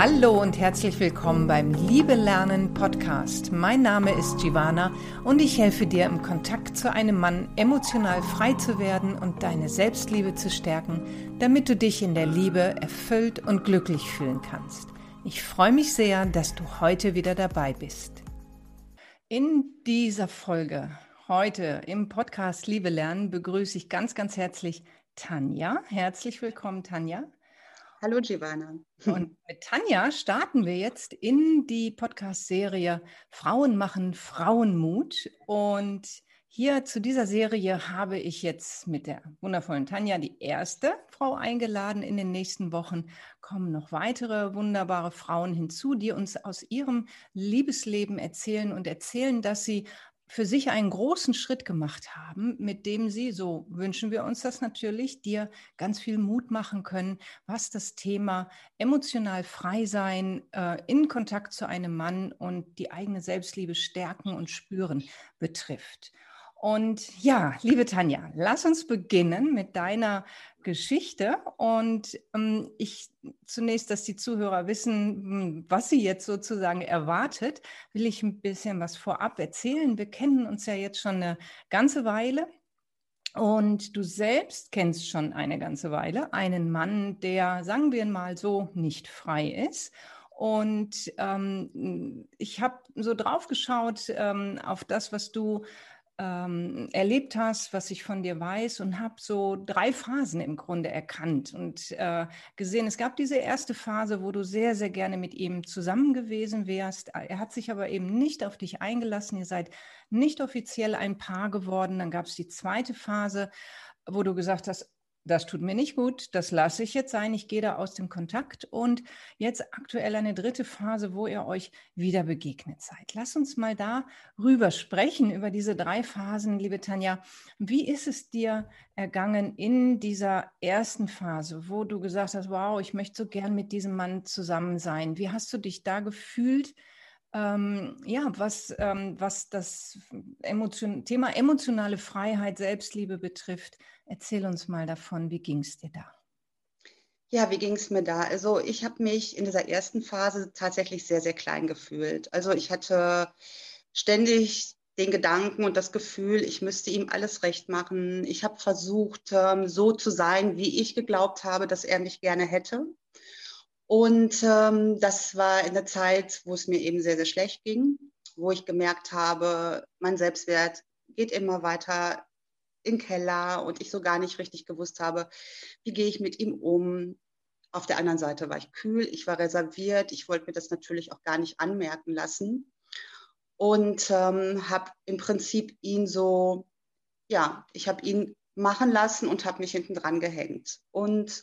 Hallo und herzlich willkommen beim Liebe Lernen Podcast. Mein Name ist Giovanna und ich helfe dir im Kontakt zu einem Mann emotional frei zu werden und deine Selbstliebe zu stärken, damit du dich in der Liebe erfüllt und glücklich fühlen kannst. Ich freue mich sehr, dass du heute wieder dabei bist. In dieser Folge heute im Podcast Liebe Lernen begrüße ich ganz, ganz herzlich Tanja. Herzlich willkommen, Tanja. Hallo Giovanna. Und mit Tanja starten wir jetzt in die Podcast-Serie Frauen machen Frauenmut. Und hier zu dieser Serie habe ich jetzt mit der wundervollen Tanja die erste Frau eingeladen. In den nächsten Wochen kommen noch weitere wunderbare Frauen hinzu, die uns aus ihrem Liebesleben erzählen und erzählen, dass sie für sich einen großen Schritt gemacht haben, mit dem sie, so wünschen wir uns das natürlich, dir ganz viel Mut machen können, was das Thema emotional frei sein, äh, in Kontakt zu einem Mann und die eigene Selbstliebe stärken und spüren betrifft. Und ja, liebe Tanja, lass uns beginnen mit deiner Geschichte. Und ähm, ich zunächst, dass die Zuhörer wissen, hm, was sie jetzt sozusagen erwartet, will ich ein bisschen was vorab erzählen. Wir kennen uns ja jetzt schon eine ganze Weile. Und du selbst kennst schon eine ganze Weile einen Mann, der, sagen wir mal so, nicht frei ist. Und ähm, ich habe so drauf geschaut ähm, auf das, was du ähm, erlebt hast, was ich von dir weiß und habe so drei Phasen im Grunde erkannt und äh, gesehen. Es gab diese erste Phase, wo du sehr, sehr gerne mit ihm zusammen gewesen wärst. Er hat sich aber eben nicht auf dich eingelassen. Ihr seid nicht offiziell ein Paar geworden. Dann gab es die zweite Phase, wo du gesagt hast, das tut mir nicht gut, das lasse ich jetzt sein, ich gehe da aus dem Kontakt und jetzt aktuell eine dritte Phase, wo ihr euch wieder begegnet seid. Lass uns mal da rüber sprechen, über diese drei Phasen, liebe Tanja. Wie ist es dir ergangen in dieser ersten Phase, wo du gesagt hast, wow, ich möchte so gern mit diesem Mann zusammen sein? Wie hast du dich da gefühlt? Ähm, ja, was, ähm, was das Emotion Thema emotionale Freiheit, Selbstliebe betrifft, erzähl uns mal davon, wie ging es dir da? Ja, wie ging es mir da? Also ich habe mich in dieser ersten Phase tatsächlich sehr, sehr klein gefühlt. Also ich hatte ständig den Gedanken und das Gefühl, ich müsste ihm alles recht machen. Ich habe versucht, ähm, so zu sein, wie ich geglaubt habe, dass er mich gerne hätte. Und ähm, das war in der Zeit, wo es mir eben sehr, sehr schlecht ging, wo ich gemerkt habe, mein Selbstwert geht immer weiter in Keller und ich so gar nicht richtig gewusst habe, wie gehe ich mit ihm um. Auf der anderen Seite war ich kühl, ich war reserviert, ich wollte mir das natürlich auch gar nicht anmerken lassen und ähm, habe im Prinzip ihn so, ja, ich habe ihn machen lassen und habe mich hinten dran gehängt. Und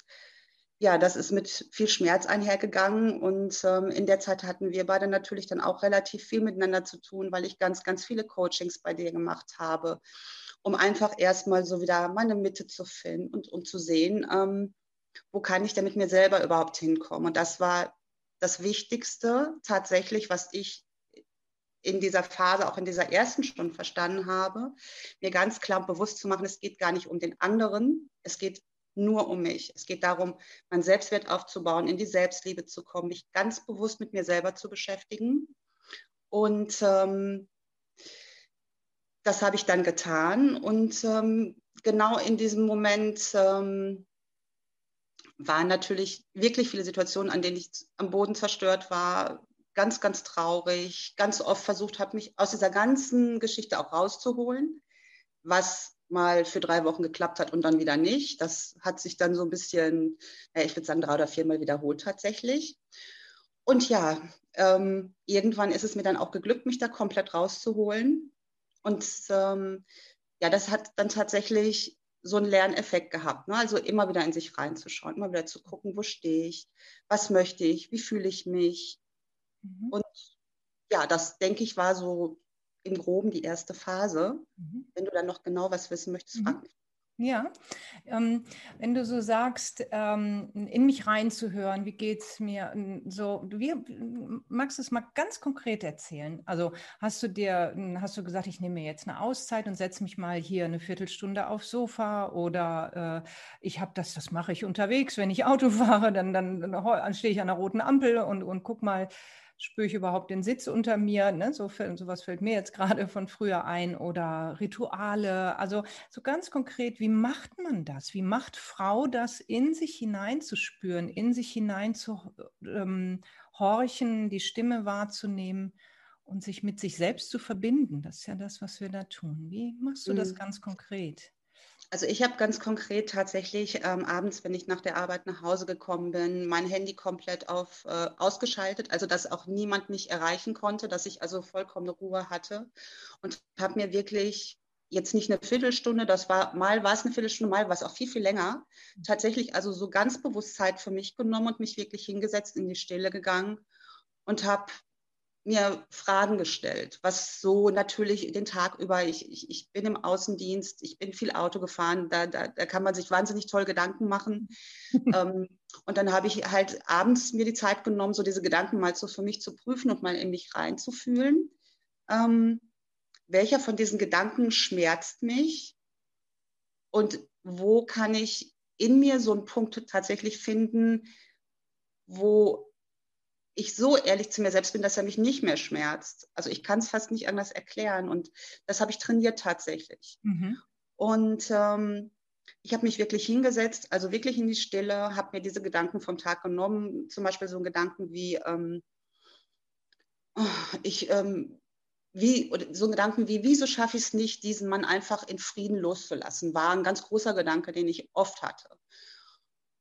ja, das ist mit viel Schmerz einhergegangen. Und ähm, in der Zeit hatten wir beide natürlich dann auch relativ viel miteinander zu tun, weil ich ganz, ganz viele Coachings bei dir gemacht habe, um einfach erstmal so wieder meine Mitte zu finden und um zu sehen, ähm, wo kann ich denn mit mir selber überhaupt hinkommen. Und das war das Wichtigste tatsächlich, was ich in dieser Phase, auch in dieser ersten Stunde verstanden habe, mir ganz klar bewusst zu machen, es geht gar nicht um den anderen, es geht nur um mich. Es geht darum, mein Selbstwert aufzubauen, in die Selbstliebe zu kommen, mich ganz bewusst mit mir selber zu beschäftigen. Und ähm, das habe ich dann getan. Und ähm, genau in diesem Moment ähm, waren natürlich wirklich viele Situationen, an denen ich am Boden zerstört war, ganz, ganz traurig, ganz oft versucht habe, mich aus dieser ganzen Geschichte auch rauszuholen, was mal für drei Wochen geklappt hat und dann wieder nicht. Das hat sich dann so ein bisschen, ich würde sagen, drei oder viermal wiederholt tatsächlich. Und ja, ähm, irgendwann ist es mir dann auch geglückt, mich da komplett rauszuholen. Und ähm, ja, das hat dann tatsächlich so einen Lerneffekt gehabt. Ne? Also immer wieder in sich reinzuschauen, immer wieder zu gucken, wo stehe ich, was möchte ich, wie fühle ich mich. Mhm. Und ja, das denke ich war so im Groben die erste Phase. Mhm. Wenn du dann noch genau was wissen möchtest, mhm. frag mich. Ja, ähm, wenn du so sagst, ähm, in mich reinzuhören, wie geht es mir, so, wie, magst du es mal ganz konkret erzählen? Also hast du dir, hast du gesagt, ich nehme mir jetzt eine Auszeit und setze mich mal hier eine Viertelstunde aufs Sofa oder äh, ich habe das, das mache ich unterwegs, wenn ich Auto fahre, dann, dann, dann stehe ich an der roten Ampel und, und guck mal, spüre ich überhaupt den Sitz unter mir? Ne? So, sowas fällt mir jetzt gerade von früher ein oder Rituale. Also so ganz konkret, wie macht man das? Wie macht Frau das, in sich hineinzuspüren, in sich hinein zu ähm, horchen, die Stimme wahrzunehmen? Und sich mit sich selbst zu verbinden, das ist ja das, was wir da tun. Wie machst du das mhm. ganz konkret? Also ich habe ganz konkret tatsächlich ähm, abends, wenn ich nach der Arbeit nach Hause gekommen bin, mein Handy komplett auf äh, ausgeschaltet, also dass auch niemand mich erreichen konnte, dass ich also vollkommene Ruhe hatte. Und habe mir wirklich jetzt nicht eine Viertelstunde, das war mal war es eine Viertelstunde, mal war es auch viel viel länger, tatsächlich also so ganz bewusst Zeit für mich genommen und mich wirklich hingesetzt in die Stille gegangen und habe mir Fragen gestellt, was so natürlich den Tag über, ich, ich, ich bin im Außendienst, ich bin viel Auto gefahren, da, da, da kann man sich wahnsinnig toll Gedanken machen. ähm, und dann habe ich halt abends mir die Zeit genommen, so diese Gedanken mal so für mich zu prüfen und mal in mich reinzufühlen. Ähm, welcher von diesen Gedanken schmerzt mich und wo kann ich in mir so einen Punkt tatsächlich finden, wo ich so ehrlich zu mir selbst bin, dass er mich nicht mehr schmerzt. Also ich kann es fast nicht anders erklären und das habe ich trainiert tatsächlich. Mhm. Und ähm, ich habe mich wirklich hingesetzt, also wirklich in die Stille, habe mir diese Gedanken vom Tag genommen, zum Beispiel so einen Gedanken wie, ähm, oh, ich, ähm, wie, so Gedanken wie, wieso schaffe ich es nicht, diesen Mann einfach in Frieden loszulassen, war ein ganz großer Gedanke, den ich oft hatte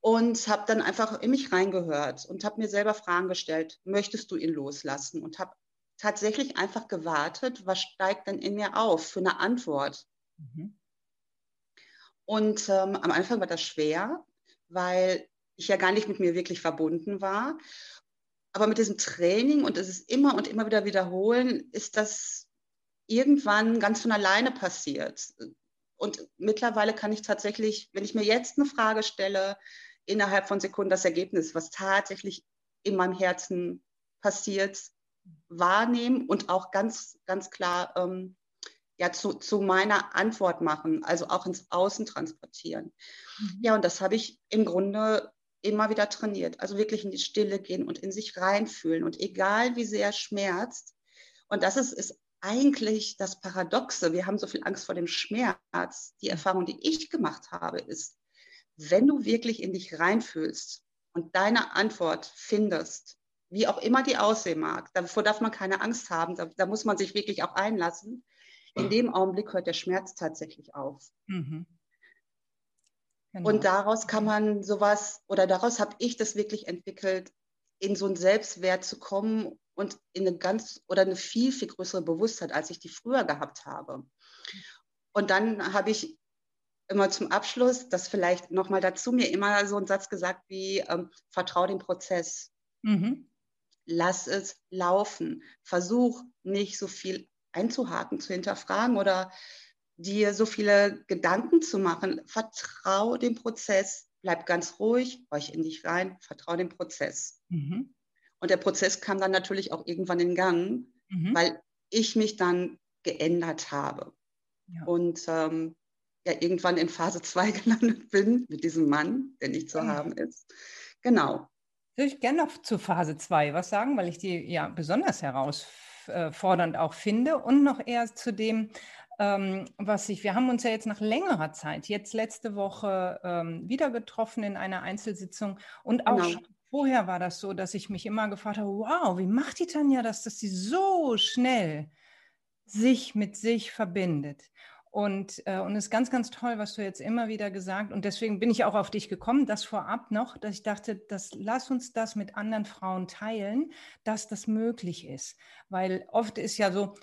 und habe dann einfach in mich reingehört und habe mir selber Fragen gestellt, möchtest du ihn loslassen? Und habe tatsächlich einfach gewartet, was steigt denn in mir auf für eine Antwort? Mhm. Und ähm, am Anfang war das schwer, weil ich ja gar nicht mit mir wirklich verbunden war. Aber mit diesem Training und es ist immer und immer wieder wiederholen, ist das irgendwann ganz von alleine passiert. Und mittlerweile kann ich tatsächlich, wenn ich mir jetzt eine Frage stelle, innerhalb von Sekunden das Ergebnis, was tatsächlich in meinem Herzen passiert, wahrnehmen und auch ganz, ganz klar ähm, ja, zu, zu meiner Antwort machen, also auch ins Außen transportieren. Mhm. Ja, und das habe ich im Grunde immer wieder trainiert. Also wirklich in die Stille gehen und in sich reinfühlen. Und egal wie sehr schmerzt, und das ist, ist eigentlich das Paradoxe, wir haben so viel Angst vor dem Schmerz. Die Erfahrung, die ich gemacht habe, ist, wenn du wirklich in dich reinfühlst und deine Antwort findest, wie auch immer die aussehen mag, davor darf man keine Angst haben, da, da muss man sich wirklich auch einlassen. In dem Augenblick hört der Schmerz tatsächlich auf. Mhm. Genau. Und daraus kann man sowas, oder daraus habe ich das wirklich entwickelt, in so einen Selbstwert zu kommen und in eine ganz oder eine viel, viel größere Bewusstheit, als ich die früher gehabt habe. Und dann habe ich immer zum Abschluss, das vielleicht nochmal dazu, mir immer so einen Satz gesagt wie, ähm, vertrau dem Prozess. Mhm. Lass es laufen. Versuch nicht so viel einzuhaken, zu hinterfragen oder dir so viele Gedanken zu machen. Vertrau dem Prozess. Bleib ganz ruhig, euch in dich rein, vertrau dem Prozess. Mhm. Und der Prozess kam dann natürlich auch irgendwann in Gang, mhm. weil ich mich dann geändert habe. Ja. Und ähm, ja irgendwann in Phase 2 gelandet bin mit diesem Mann, der nicht zu mhm. haben ist. Genau. Würde ich gerne noch zu Phase 2 was sagen, weil ich die ja besonders herausfordernd auch finde und noch eher zu dem, ähm, was ich, wir haben uns ja jetzt nach längerer Zeit, jetzt letzte Woche ähm, wieder getroffen in einer Einzelsitzung und auch genau. schon vorher war das so, dass ich mich immer gefragt habe, wow, wie macht die Tanja das, dass sie so schnell sich mit sich verbindet? Und, äh, und es ist ganz, ganz toll, was du jetzt immer wieder gesagt und deswegen bin ich auch auf dich gekommen, das vorab noch, dass ich dachte, dass, lass uns das mit anderen Frauen teilen, dass das möglich ist. Weil oft ist ja so,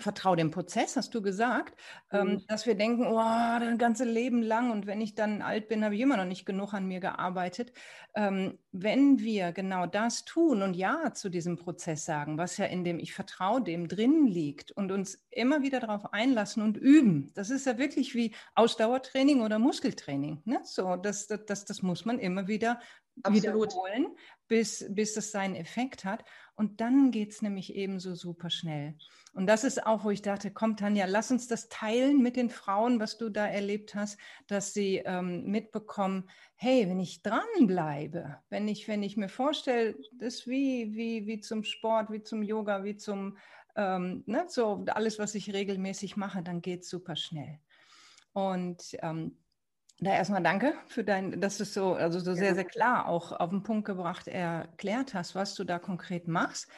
vertraue dem Prozess, hast du gesagt, ähm, mhm. dass wir denken, oh, das ganze Leben lang und wenn ich dann alt bin, habe ich immer noch nicht genug an mir gearbeitet. Ähm, wenn wir genau das tun und Ja zu diesem Prozess sagen, was ja in dem Ich vertraue dem drin liegt und uns immer wieder darauf einlassen und üben, das ist ja wirklich wie Ausdauertraining oder Muskeltraining. Ne? So, das, das, das, das muss man immer wieder Absolut. wiederholen, bis, bis das seinen Effekt hat. Und dann geht es nämlich ebenso super schnell. Und das ist auch, wo ich dachte, komm Tanja, lass uns das teilen mit den Frauen, was du da erlebt hast, dass sie ähm, mitbekommen, hey, wenn ich dranbleibe, wenn ich, wenn ich mir vorstelle, das ist wie, wie, wie zum Sport, wie zum Yoga, wie zum, ähm, ne, so alles, was ich regelmäßig mache, dann geht es super schnell. Und ähm, da erstmal danke für dein, dass du es so, also so sehr, sehr klar auch auf den Punkt gebracht erklärt hast, was du da konkret machst.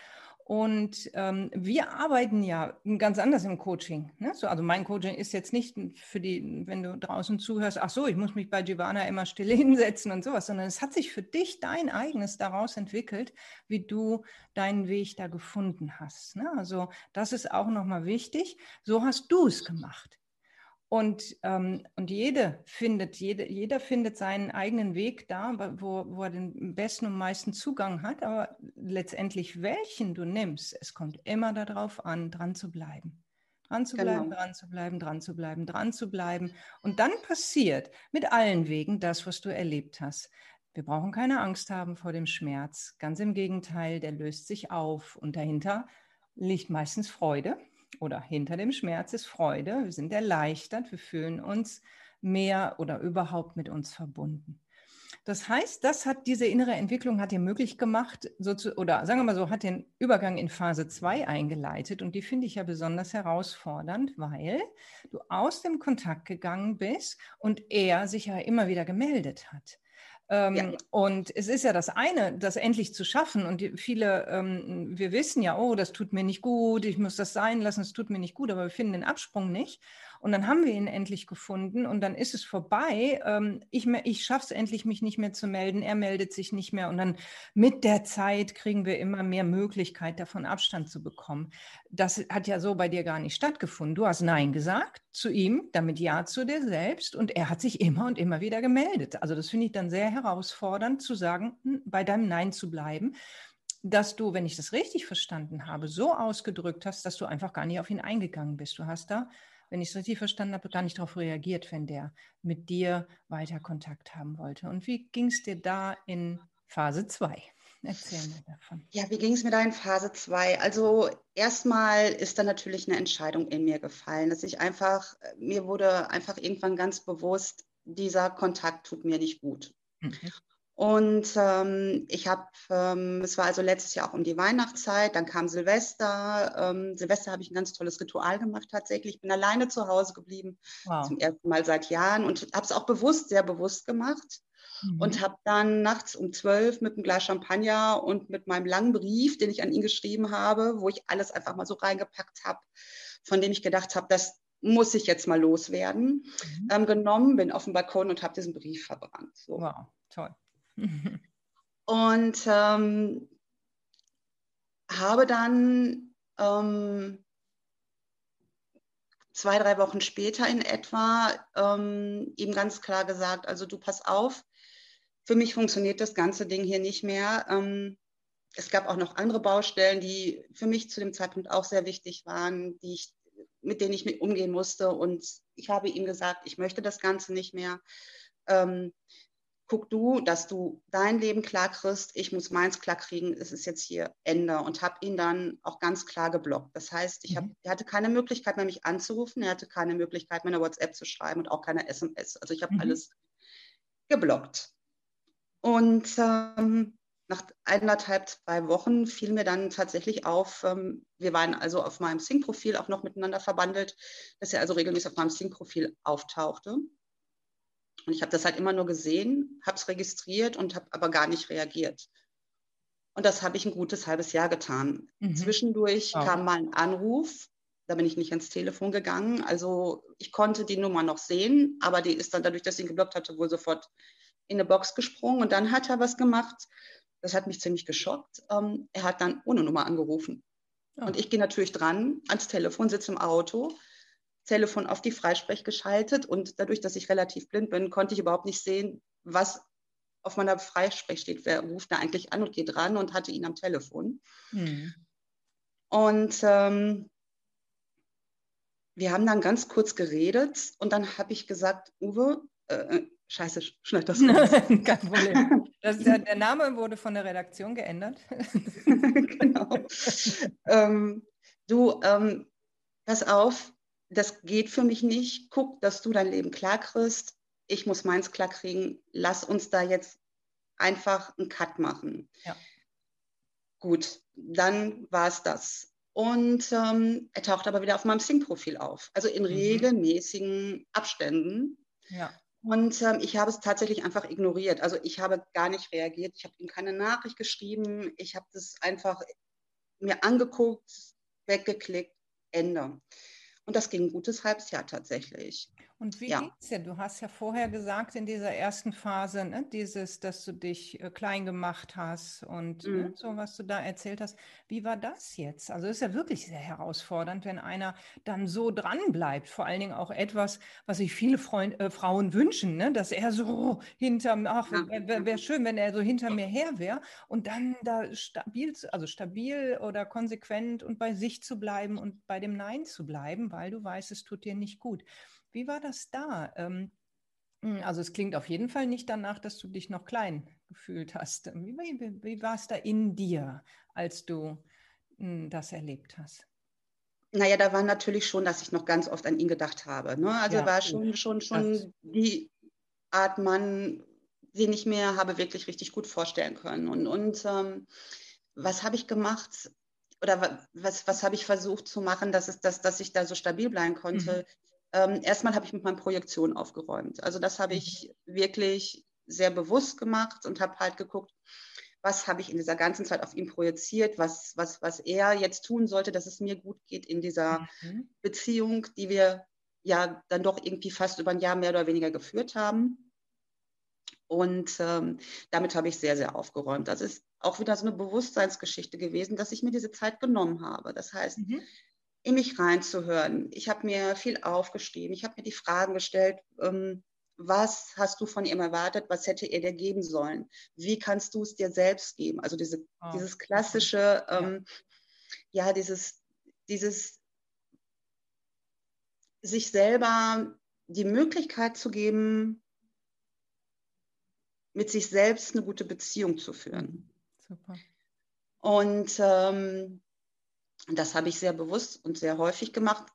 Und ähm, wir arbeiten ja ganz anders im Coaching. Ne? So, also mein Coaching ist jetzt nicht für die, wenn du draußen zuhörst, ach so, ich muss mich bei Giovanna immer still hinsetzen und sowas, sondern es hat sich für dich dein eigenes daraus entwickelt, wie du deinen Weg da gefunden hast. Ne? Also das ist auch nochmal wichtig. So hast du es gemacht. Und, ähm, und jede findet, jede, jeder findet seinen eigenen Weg da, wo, wo er den besten und meisten Zugang hat. Aber letztendlich, welchen du nimmst, es kommt immer darauf an, dran zu bleiben. Dran zu bleiben, genau. dran zu bleiben, dran zu bleiben, dran zu bleiben. Und dann passiert mit allen Wegen das, was du erlebt hast. Wir brauchen keine Angst haben vor dem Schmerz. Ganz im Gegenteil, der löst sich auf. Und dahinter liegt meistens Freude oder hinter dem Schmerz ist Freude. Wir sind erleichtert, wir fühlen uns mehr oder überhaupt mit uns verbunden. Das heißt, das hat diese innere Entwicklung hat dir möglich gemacht, so zu, oder sagen wir mal so, hat den Übergang in Phase 2 eingeleitet. Und die finde ich ja besonders herausfordernd, weil du aus dem Kontakt gegangen bist und er sich ja immer wieder gemeldet hat. Ähm, ja. Und es ist ja das eine, das endlich zu schaffen. Und viele, ähm, wir wissen ja, oh, das tut mir nicht gut, ich muss das sein lassen, es tut mir nicht gut, aber wir finden den Absprung nicht. Und dann haben wir ihn endlich gefunden und dann ist es vorbei. Ähm, ich ich schaffe es endlich, mich nicht mehr zu melden. Er meldet sich nicht mehr. Und dann mit der Zeit kriegen wir immer mehr Möglichkeit, davon Abstand zu bekommen. Das hat ja so bei dir gar nicht stattgefunden. Du hast Nein gesagt zu ihm, damit Ja zu dir selbst. Und er hat sich immer und immer wieder gemeldet. Also das finde ich dann sehr herausfordernd zu sagen, hm, bei deinem Nein zu bleiben dass du, wenn ich das richtig verstanden habe, so ausgedrückt hast, dass du einfach gar nicht auf ihn eingegangen bist. Du hast da wenn ich es richtig verstanden habe, gar nicht darauf reagiert, wenn der mit dir weiter Kontakt haben wollte. Und wie ging es dir da in Phase 2? Erzähl mir davon. Ja, wie ging es mir da in Phase 2? Also erstmal ist da natürlich eine Entscheidung in mir gefallen, dass ich einfach, mir wurde einfach irgendwann ganz bewusst, dieser Kontakt tut mir nicht gut. Mhm. Und ähm, ich habe, ähm, es war also letztes Jahr auch um die Weihnachtszeit, dann kam Silvester. Ähm, Silvester habe ich ein ganz tolles Ritual gemacht tatsächlich. Ich bin alleine zu Hause geblieben, wow. zum ersten Mal seit Jahren und habe es auch bewusst, sehr bewusst gemacht. Mhm. Und habe dann nachts um zwölf mit einem Glas Champagner und mit meinem langen Brief, den ich an ihn geschrieben habe, wo ich alles einfach mal so reingepackt habe, von dem ich gedacht habe, das muss ich jetzt mal loswerden, mhm. ähm, genommen, bin auf dem Balkon und habe diesen Brief verbrannt. So. Wow, toll. Und ähm, habe dann ähm, zwei, drei Wochen später in etwa ähm, ihm ganz klar gesagt, also du pass auf, für mich funktioniert das ganze Ding hier nicht mehr. Ähm, es gab auch noch andere Baustellen, die für mich zu dem Zeitpunkt auch sehr wichtig waren, die ich, mit denen ich mit umgehen musste. Und ich habe ihm gesagt, ich möchte das Ganze nicht mehr. Ähm, guck du, dass du dein Leben klar kriegst, ich muss meins klar kriegen, es ist jetzt hier Ende und habe ihn dann auch ganz klar geblockt. Das heißt, ich hab, mhm. er hatte keine Möglichkeit mehr, mich anzurufen, er hatte keine Möglichkeit mehr, eine WhatsApp zu schreiben und auch keine SMS. Also ich habe mhm. alles geblockt. Und ähm, nach eineinhalb, zwei Wochen fiel mir dann tatsächlich auf, ähm, wir waren also auf meinem Sync-Profil auch noch miteinander verbandelt, dass er also regelmäßig auf meinem Sync-Profil auftauchte. Und ich habe das halt immer nur gesehen, habe es registriert und habe aber gar nicht reagiert. Und das habe ich ein gutes halbes Jahr getan. Mhm. Zwischendurch wow. kam mal ein Anruf, da bin ich nicht ans Telefon gegangen. Also ich konnte die Nummer noch sehen, aber die ist dann dadurch, dass ich ihn geblockt hatte, wohl sofort in eine Box gesprungen. Und dann hat er was gemacht. Das hat mich ziemlich geschockt. Ähm, er hat dann ohne Nummer angerufen. Oh. Und ich gehe natürlich dran ans Telefon, sitze im Auto, Telefon auf die Freisprech geschaltet und dadurch, dass ich relativ blind bin, konnte ich überhaupt nicht sehen, was auf meiner Freisprech steht. Wer ruft da eigentlich an und geht ran und hatte ihn am Telefon. Hm. Und ähm, wir haben dann ganz kurz geredet und dann habe ich gesagt, Uwe, äh, äh scheiße, schneid das raus. Kein Problem. Das, der, der, Name wurde von der Redaktion geändert. genau. ähm, du, ähm, pass auf, das geht für mich nicht. Guck, dass du dein Leben klar kriegst. Ich muss meins klar kriegen. Lass uns da jetzt einfach einen Cut machen. Ja. Gut, dann war es das. Und ähm, er taucht aber wieder auf meinem Sing-Profil auf, also in mhm. regelmäßigen Abständen. Ja. Und ähm, ich habe es tatsächlich einfach ignoriert. Also ich habe gar nicht reagiert. Ich habe ihm keine Nachricht geschrieben. Ich habe das einfach mir angeguckt, weggeklickt, Ende. Und das ging ein gutes halbes Jahr tatsächlich. Und wie ja. geht's dir? Du hast ja vorher gesagt in dieser ersten Phase, ne, dieses, dass du dich äh, klein gemacht hast und ne, mhm. ne, so, was du da erzählt hast. Wie war das jetzt? Also ist ja wirklich sehr herausfordernd, wenn einer dann so dran bleibt. Vor allen Dingen auch etwas, was sich viele Freund, äh, Frauen wünschen, ne, dass er so hinter mir, ach, wäre wär schön, wenn er so hinter mir her wäre und dann da stabil, also stabil oder konsequent und bei sich zu bleiben und bei dem Nein zu bleiben, weil du weißt, es tut dir nicht gut. Wie war das da? Ähm, hm, also es klingt auf jeden Fall nicht danach, dass du dich noch klein gefühlt hast. Wie, wie, wie war es da in dir, als du hm, das erlebt hast? Naja, da war natürlich schon, dass ich noch ganz oft an ihn gedacht habe. Ne? Also ja, war schon, schon, schon die Art Mann, den ich mir habe wirklich richtig gut vorstellen können. Und, und ähm, was habe ich gemacht? Oder was, was habe ich versucht zu machen, dass, es, dass, dass ich da so stabil bleiben konnte? Mhm ähm, erstmal habe ich mit meinen Projektionen aufgeräumt. Also das habe ich wirklich sehr bewusst gemacht und habe halt geguckt, was habe ich in dieser ganzen Zeit auf ihn projiziert, was, was, was er jetzt tun sollte, dass es mir gut geht in dieser mhm. Beziehung, die wir ja dann doch irgendwie fast über ein Jahr mehr oder weniger geführt haben. Und ähm, damit habe ich sehr, sehr aufgeräumt. Das ist auch wieder so eine Bewusstseinsgeschichte gewesen, dass ich mir diese Zeit genommen habe. Das heißt, mhm in mich reinzuhören. Ich habe mir viel aufgeschrieben. Ich habe mir die Fragen gestellt, ähm, was hast du von ihm erwartet? Was hätte er dir geben sollen? Wie kannst du es dir selbst geben? Also diese, oh. dieses klassische, ähm, ja. ja, dieses, dieses sich selber die Möglichkeit zu geben, mit sich selbst eine gute Beziehung zu führen. Super. Und ähm, und das habe ich sehr bewusst und sehr häufig gemacht.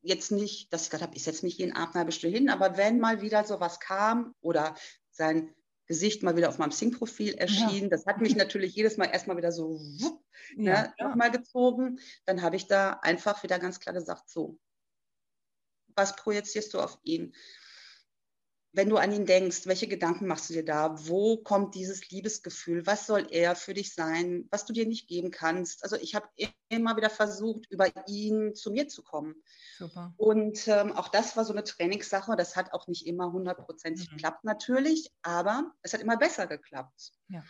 Jetzt nicht, dass ich gesagt habe, ich setze mich jeden Abend eine halbe Stunde hin, aber wenn mal wieder sowas kam oder sein Gesicht mal wieder auf meinem Sing-Profil erschien, ja. das hat mich natürlich jedes Mal erstmal wieder so wupp, ja, ne, ja. nochmal gezogen. Dann habe ich da einfach wieder ganz klar gesagt, so, was projizierst du auf ihn? Wenn du an ihn denkst, welche Gedanken machst du dir da? Wo kommt dieses Liebesgefühl? Was soll er für dich sein, was du dir nicht geben kannst? Also ich habe immer wieder versucht, über ihn zu mir zu kommen. Super. Und ähm, auch das war so eine Trainingssache. Das hat auch nicht immer hundertprozentig mhm. geklappt natürlich, aber es hat immer besser geklappt. Ja.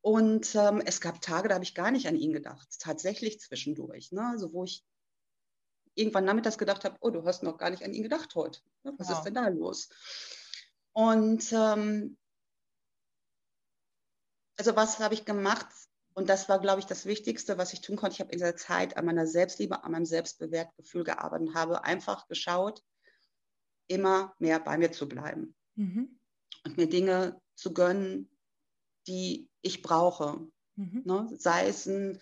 Und ähm, es gab Tage, da habe ich gar nicht an ihn gedacht, tatsächlich zwischendurch. Ne? Also wo ich irgendwann nachmittags gedacht habe, oh, du hast noch gar nicht an ihn gedacht heute. Was wow. ist denn da los? Und ähm, also was habe ich gemacht? Und das war, glaube ich, das Wichtigste, was ich tun konnte. Ich habe in dieser Zeit an meiner Selbstliebe, an meinem Selbstbewertgefühl gearbeitet und habe einfach geschaut, immer mehr bei mir zu bleiben mhm. und mir Dinge zu gönnen, die ich brauche. Mhm. Ne? Sei es ein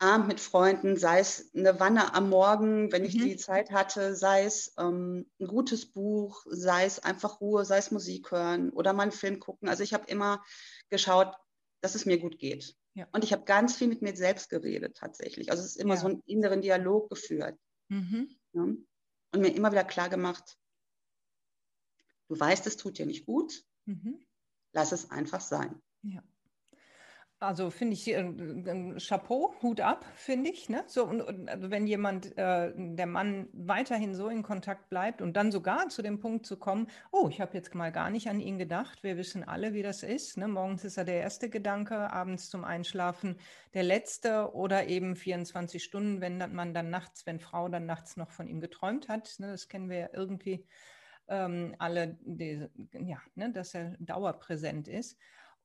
Abend mit Freunden, sei es eine Wanne am Morgen, wenn ich mhm. die Zeit hatte, sei es ähm, ein gutes Buch, sei es einfach Ruhe, sei es Musik hören oder mal einen Film gucken. Also ich habe immer geschaut, dass es mir gut geht. Ja. Und ich habe ganz viel mit mir selbst geredet tatsächlich. Also es ist immer ja. so einen inneren Dialog geführt. Mhm. Ja? Und mir immer wieder klar gemacht, du weißt, es tut dir nicht gut, mhm. lass es einfach sein. Ja. Also finde ich äh, Chapeau, Hut ab, finde ich. Ne? So, und, und also wenn jemand, äh, der Mann weiterhin so in Kontakt bleibt und dann sogar zu dem Punkt zu kommen, oh, ich habe jetzt mal gar nicht an ihn gedacht. Wir wissen alle, wie das ist. Ne? Morgens ist er der erste Gedanke, abends zum Einschlafen der letzte oder eben 24 Stunden, wenn man dann nachts, wenn Frau dann nachts noch von ihm geträumt hat. Ne? Das kennen wir ja irgendwie ähm, alle, die, ja, ne? dass er dauerpräsent ist.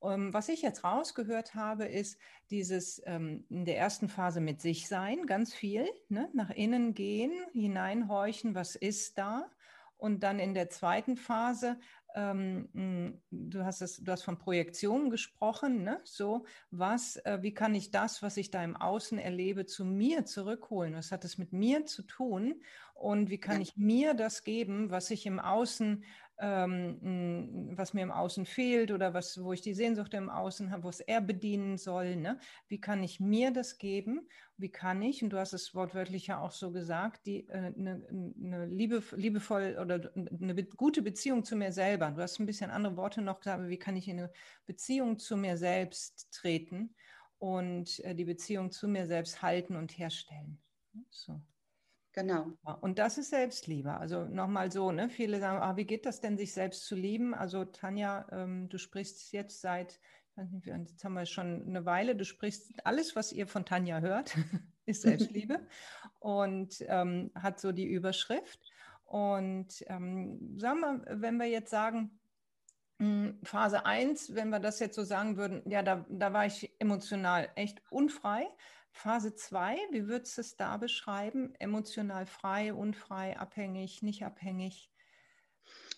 Ähm, was ich jetzt rausgehört habe, ist dieses ähm, in der ersten Phase mit sich sein, ganz viel, ne? nach innen gehen, hineinhorchen, was ist da. Und dann in der zweiten Phase, ähm, hm, du, hast es, du hast von Projektionen gesprochen, ne? so, was, äh, wie kann ich das, was ich da im Außen erlebe, zu mir zurückholen? Was hat es mit mir zu tun? Und wie kann ich mir das geben, was ich im Außen ähm, was mir im Außen fehlt oder was, wo ich die Sehnsucht im Außen habe, wo es er bedienen soll. Ne? Wie kann ich mir das geben? Wie kann ich, und du hast es wortwörtlich ja auch so gesagt, die eine äh, ne liebe, liebevoll oder eine gute Beziehung zu mir selber. Du hast ein bisschen andere Worte noch gesagt, wie kann ich in eine Beziehung zu mir selbst treten und äh, die Beziehung zu mir selbst halten und herstellen. So. Genau. Und das ist Selbstliebe. Also nochmal so, ne? Viele sagen, ah, wie geht das denn, sich selbst zu lieben? Also Tanja, ähm, du sprichst jetzt seit, jetzt haben wir schon eine Weile, du sprichst alles, was ihr von Tanja hört, ist Selbstliebe und ähm, hat so die Überschrift. Und ähm, sagen wir, wenn wir jetzt sagen, hm, Phase 1, wenn wir das jetzt so sagen würden, ja, da, da war ich emotional echt unfrei. Phase 2, wie würdest du es da beschreiben? Emotional frei, unfrei, abhängig, nicht abhängig?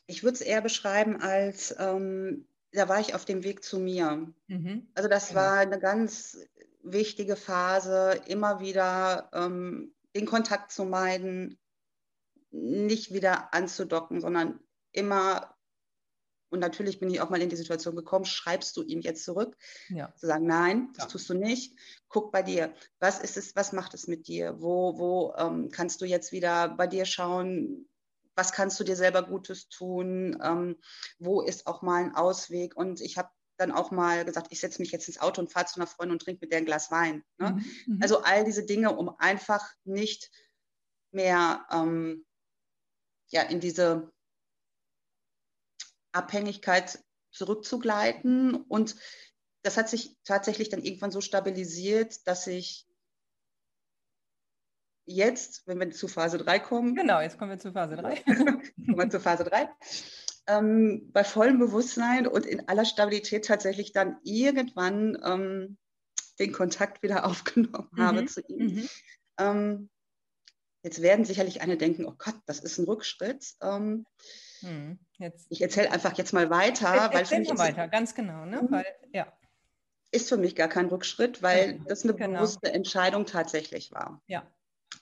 Ich würde es eher beschreiben als, ähm, da war ich auf dem Weg zu mir. Mhm. Also das genau. war eine ganz wichtige Phase, immer wieder ähm, den Kontakt zu meiden, nicht wieder anzudocken, sondern immer und natürlich bin ich auch mal in die Situation gekommen, schreibst du ihm jetzt zurück? Ja. Zu sagen, nein, das ja. tust du nicht. Guck bei dir. Was ist es, was macht es mit dir? Wo, wo ähm, kannst du jetzt wieder bei dir schauen? Was kannst du dir selber Gutes tun? Ähm, wo ist auch mal ein Ausweg? Und ich habe dann auch mal gesagt, ich setze mich jetzt ins Auto und fahre zu einer Freundin und trinke mit der ein Glas Wein. Ne? Mhm. mhm. Also all diese Dinge, um einfach nicht mehr ähm, ja, in diese Abhängigkeit zurückzugleiten. Und das hat sich tatsächlich dann irgendwann so stabilisiert, dass ich jetzt, wenn wir zu Phase 3 kommen. Genau, jetzt kommen wir zu Phase 3. kommen wir zu Phase 3. Ähm, bei vollem Bewusstsein und in aller Stabilität tatsächlich dann irgendwann ähm, den Kontakt wieder aufgenommen mhm. habe zu ihm. Mhm. Ähm, jetzt werden sicherlich eine denken, oh Gott, das ist ein Rückschritt. Hm, ich erzähle einfach jetzt mal weiter. Jetzt, weil für mich weiter, ganz genau. Ne? Mhm. Weil, ja. Ist für mich gar kein Rückschritt, weil das eine genau. bewusste Entscheidung tatsächlich war. Ja.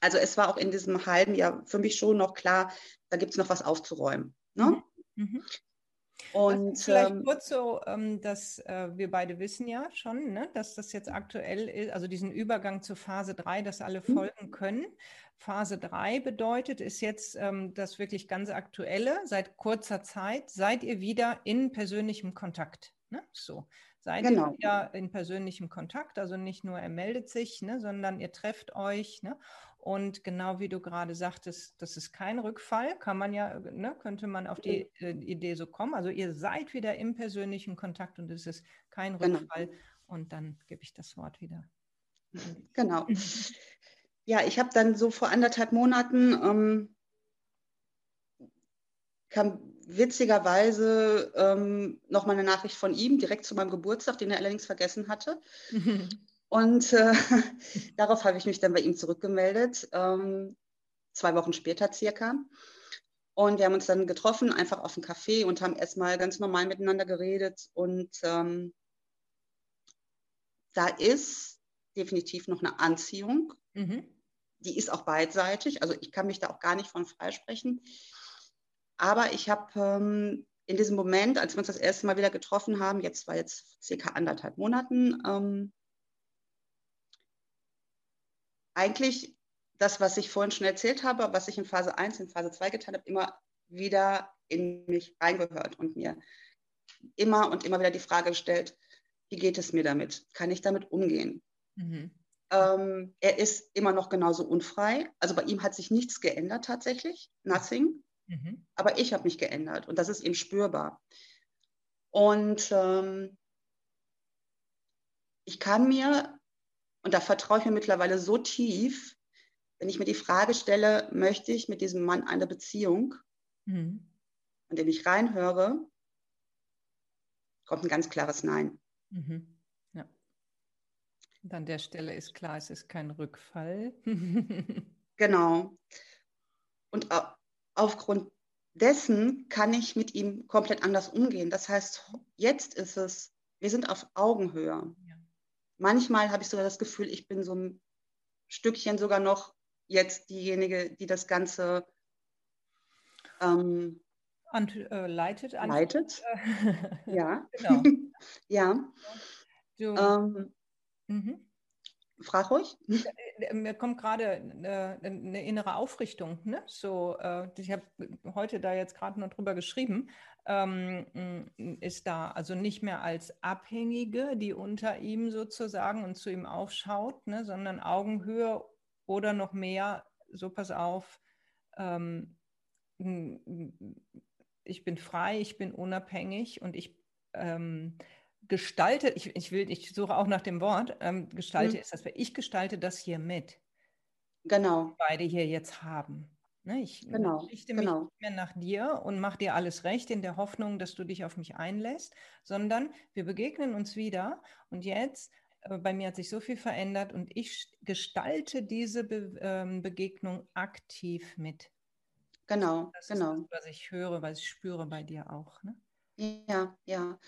Also es war auch in diesem halben Jahr für mich schon noch klar, da gibt es noch was aufzuräumen. Ne? Mhm. Mhm. Und vielleicht ähm, kurz so, ähm, dass äh, wir beide wissen ja schon, ne, dass das jetzt aktuell ist, also diesen Übergang zur Phase 3, dass alle mhm. folgen können. Phase 3 bedeutet, ist jetzt ähm, das wirklich ganz aktuelle. Seit kurzer Zeit seid ihr wieder in persönlichem Kontakt. Ne? So, seid genau. ihr wieder in persönlichem Kontakt. Also nicht nur er meldet sich, ne, sondern ihr trefft euch. Ne? Und genau wie du gerade sagtest, das ist kein Rückfall, kann man ja, ne, könnte man auf die äh, Idee so kommen. Also ihr seid wieder im persönlichen Kontakt und es ist kein genau. Rückfall. Genau. Und dann gebe ich das Wort wieder. Genau. Ja, ich habe dann so vor anderthalb Monaten ähm, kam witzigerweise ähm, noch mal eine Nachricht von ihm direkt zu meinem Geburtstag, den er allerdings vergessen hatte. Und äh, darauf habe ich mich dann bei ihm zurückgemeldet, ähm, zwei Wochen später circa. Und wir haben uns dann getroffen, einfach auf dem Café und haben erstmal ganz normal miteinander geredet. Und ähm, da ist definitiv noch eine Anziehung. Mhm die ist auch beidseitig. Also ich kann mich da auch gar nicht von freisprechen. Aber ich habe ähm, in diesem Moment, als wir uns das erste Mal wieder getroffen haben, jetzt war jetzt circa anderthalb Monaten, ähm, eigentlich das, was ich vorhin schon erzählt habe, was ich in Phase 1, in Phase 2 getan habe, immer wieder in mich reingehört und mir immer und immer wieder die Frage gestellt, wie geht es mir damit? Kann ich damit umgehen? Mhm. Ähm, er ist immer noch genauso unfrei. Also bei ihm hat sich nichts geändert tatsächlich, nothing. Mhm. Aber ich habe mich geändert und das ist ihm spürbar. Und ähm, ich kann mir, und da vertraue ich mir mittlerweile so tief, wenn ich mir die Frage stelle, möchte ich mit diesem Mann eine Beziehung, mhm. an dem ich reinhöre, kommt ein ganz klares Nein. Mhm. Und an der Stelle ist klar, es ist kein Rückfall. genau. Und aufgrund dessen kann ich mit ihm komplett anders umgehen. Das heißt, jetzt ist es, wir sind auf Augenhöhe. Ja. Manchmal habe ich sogar das Gefühl, ich bin so ein Stückchen sogar noch jetzt diejenige, die das Ganze ähm, Ant, äh, leitet. Leitet. ja. Genau. ja. Du, ähm, mhm. Frag ruhig. Äh, mir kommt gerade eine, äh, eine, innere Aufrichtung. Ne? So, äh, ich habe heute da jetzt gerade noch drüber geschrieben. Ähm, ist da also nicht mehr als Abhängige, die unter ihm sozusagen und zu ihm aufschaut, ne? sondern Augenhöhe oder noch mehr, so pass auf, ähm, ich bin frei, ich bin unabhängig und ich ähm, gestalte, ich, ich, will, ich suche auch nach dem Wort, ähm, gestalte mhm. ist das, ich gestalte das hier mit. Genau. beide hier jetzt haben. Ne, ich genau, richte mich genau. nicht mehr nach dir und mache dir alles recht in der Hoffnung, dass du dich auf mich einlässt, sondern wir begegnen uns wieder und jetzt, äh, bei mir hat sich so viel verändert und ich gestalte diese Be ähm, Begegnung aktiv mit. Genau, das genau. Das, was ich höre, was ich spüre bei dir auch. Ne? Ja, ja.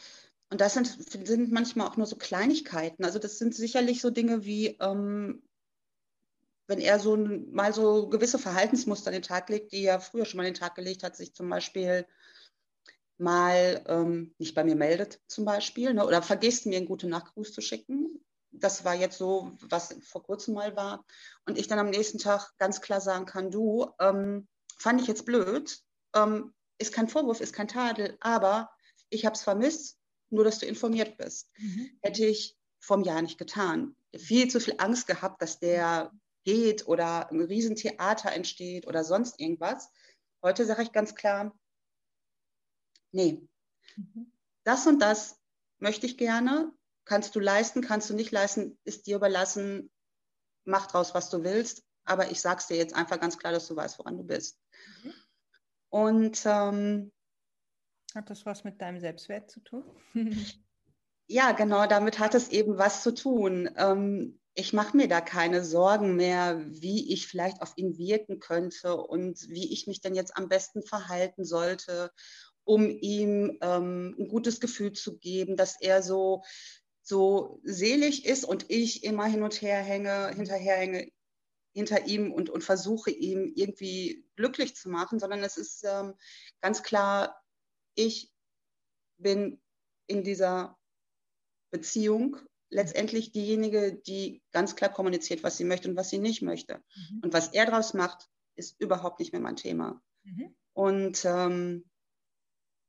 Und das sind, sind manchmal auch nur so Kleinigkeiten. Also das sind sicherlich so Dinge wie, ähm, wenn er so mal so gewisse Verhaltensmuster an den Tag legt, die er früher schon mal an den Tag gelegt hat, sich zum Beispiel mal ähm, nicht bei mir meldet, zum Beispiel, ne, oder vergisst mir einen guten Nachtgruß zu schicken. Das war jetzt so, was vor kurzem mal war. Und ich dann am nächsten Tag ganz klar sagen kann, du, ähm, fand ich jetzt blöd, ähm, ist kein Vorwurf, ist kein Tadel, aber ich habe es vermisst, nur dass du informiert bist. Mhm. Hätte ich vom Jahr nicht getan. Viel zu viel Angst gehabt, dass der geht oder ein Riesentheater entsteht oder sonst irgendwas. Heute sage ich ganz klar, nee, mhm. das und das möchte ich gerne, kannst du leisten, kannst du nicht leisten, ist dir überlassen, mach draus, was du willst, aber ich sage es dir jetzt einfach ganz klar, dass du weißt, woran du bist. Mhm. Und ähm, hat das was mit deinem Selbstwert zu tun? ja, genau, damit hat es eben was zu tun. Ähm, ich mache mir da keine Sorgen mehr, wie ich vielleicht auf ihn wirken könnte und wie ich mich denn jetzt am besten verhalten sollte, um ihm ähm, ein gutes Gefühl zu geben, dass er so so selig ist und ich immer hin und her hänge, hinterher hänge hinter ihm und, und versuche ihm irgendwie glücklich zu machen, sondern es ist ähm, ganz klar, ich bin in dieser Beziehung letztendlich diejenige, die ganz klar kommuniziert, was sie möchte und was sie nicht möchte. Mhm. Und was er daraus macht, ist überhaupt nicht mehr mein Thema. Mhm. Und ähm,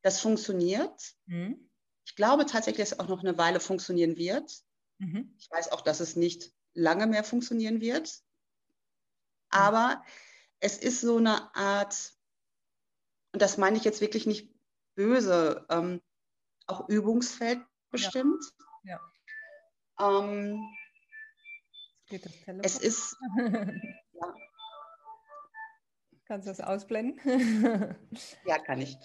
das funktioniert. Mhm. Ich glaube tatsächlich, dass es auch noch eine Weile funktionieren wird. Mhm. Ich weiß auch, dass es nicht lange mehr funktionieren wird. Mhm. Aber es ist so eine Art, und das meine ich jetzt wirklich nicht böse, ähm, auch Übungsfeld bestimmt. Ja. ja. Ähm, Geht das Telefon? Es ist. ja. Kannst du das ausblenden? ja, kann ich.